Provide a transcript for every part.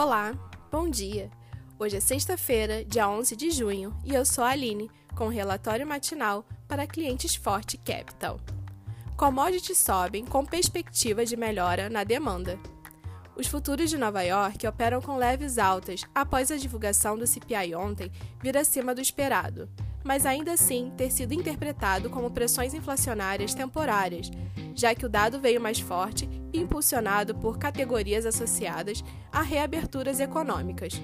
Olá, bom dia! Hoje é sexta-feira, dia 11 de junho, e eu sou a Aline, com relatório matinal para clientes Forte Capital. Commodities sobem com perspectiva de melhora na demanda. Os futuros de Nova York operam com leves altas após a divulgação do CPI ontem vir acima do esperado, mas ainda assim ter sido interpretado como pressões inflacionárias temporárias, já que o dado veio mais forte e impulsionado por categorias associadas a reaberturas econômicas.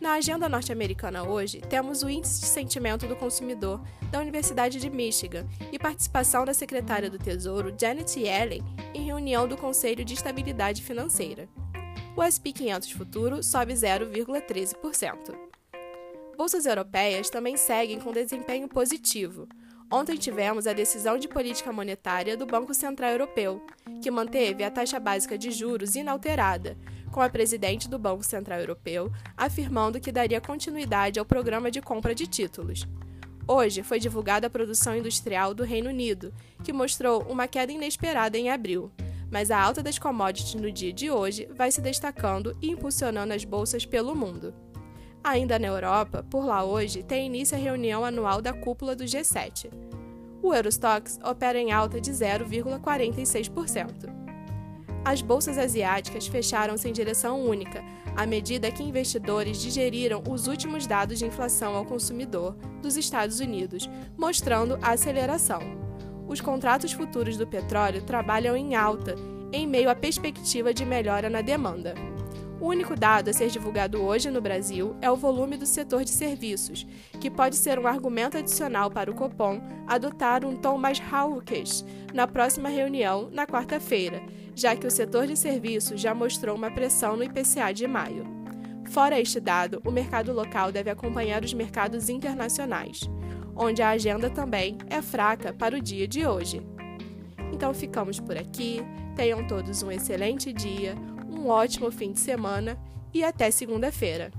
Na agenda norte-americana hoje, temos o Índice de Sentimento do Consumidor da Universidade de Michigan e participação da secretária do Tesouro, Janet Yellen, em reunião do Conselho de Estabilidade Financeira. O SP 500 futuro sobe 0,13%. Bolsas europeias também seguem com desempenho positivo. Ontem tivemos a decisão de política monetária do Banco Central Europeu, que manteve a taxa básica de juros inalterada, com a presidente do Banco Central Europeu afirmando que daria continuidade ao programa de compra de títulos. Hoje foi divulgada a produção industrial do Reino Unido, que mostrou uma queda inesperada em abril, mas a alta das commodities no dia de hoje vai se destacando e impulsionando as bolsas pelo mundo. Ainda na Europa, por lá hoje, tem início a reunião anual da cúpula do G7. O Eurostox opera em alta de 0,46%. As bolsas asiáticas fecharam-se em direção única, à medida que investidores digeriram os últimos dados de inflação ao consumidor dos Estados Unidos, mostrando a aceleração. Os contratos futuros do petróleo trabalham em alta, em meio à perspectiva de melhora na demanda. O único dado a ser divulgado hoje no Brasil é o volume do setor de serviços, que pode ser um argumento adicional para o Copom adotar um tom mais hawkish na próxima reunião, na quarta-feira, já que o setor de serviços já mostrou uma pressão no IPCA de maio. Fora este dado, o mercado local deve acompanhar os mercados internacionais, onde a agenda também é fraca para o dia de hoje. Então ficamos por aqui. Tenham todos um excelente dia, um ótimo fim de semana e até segunda-feira.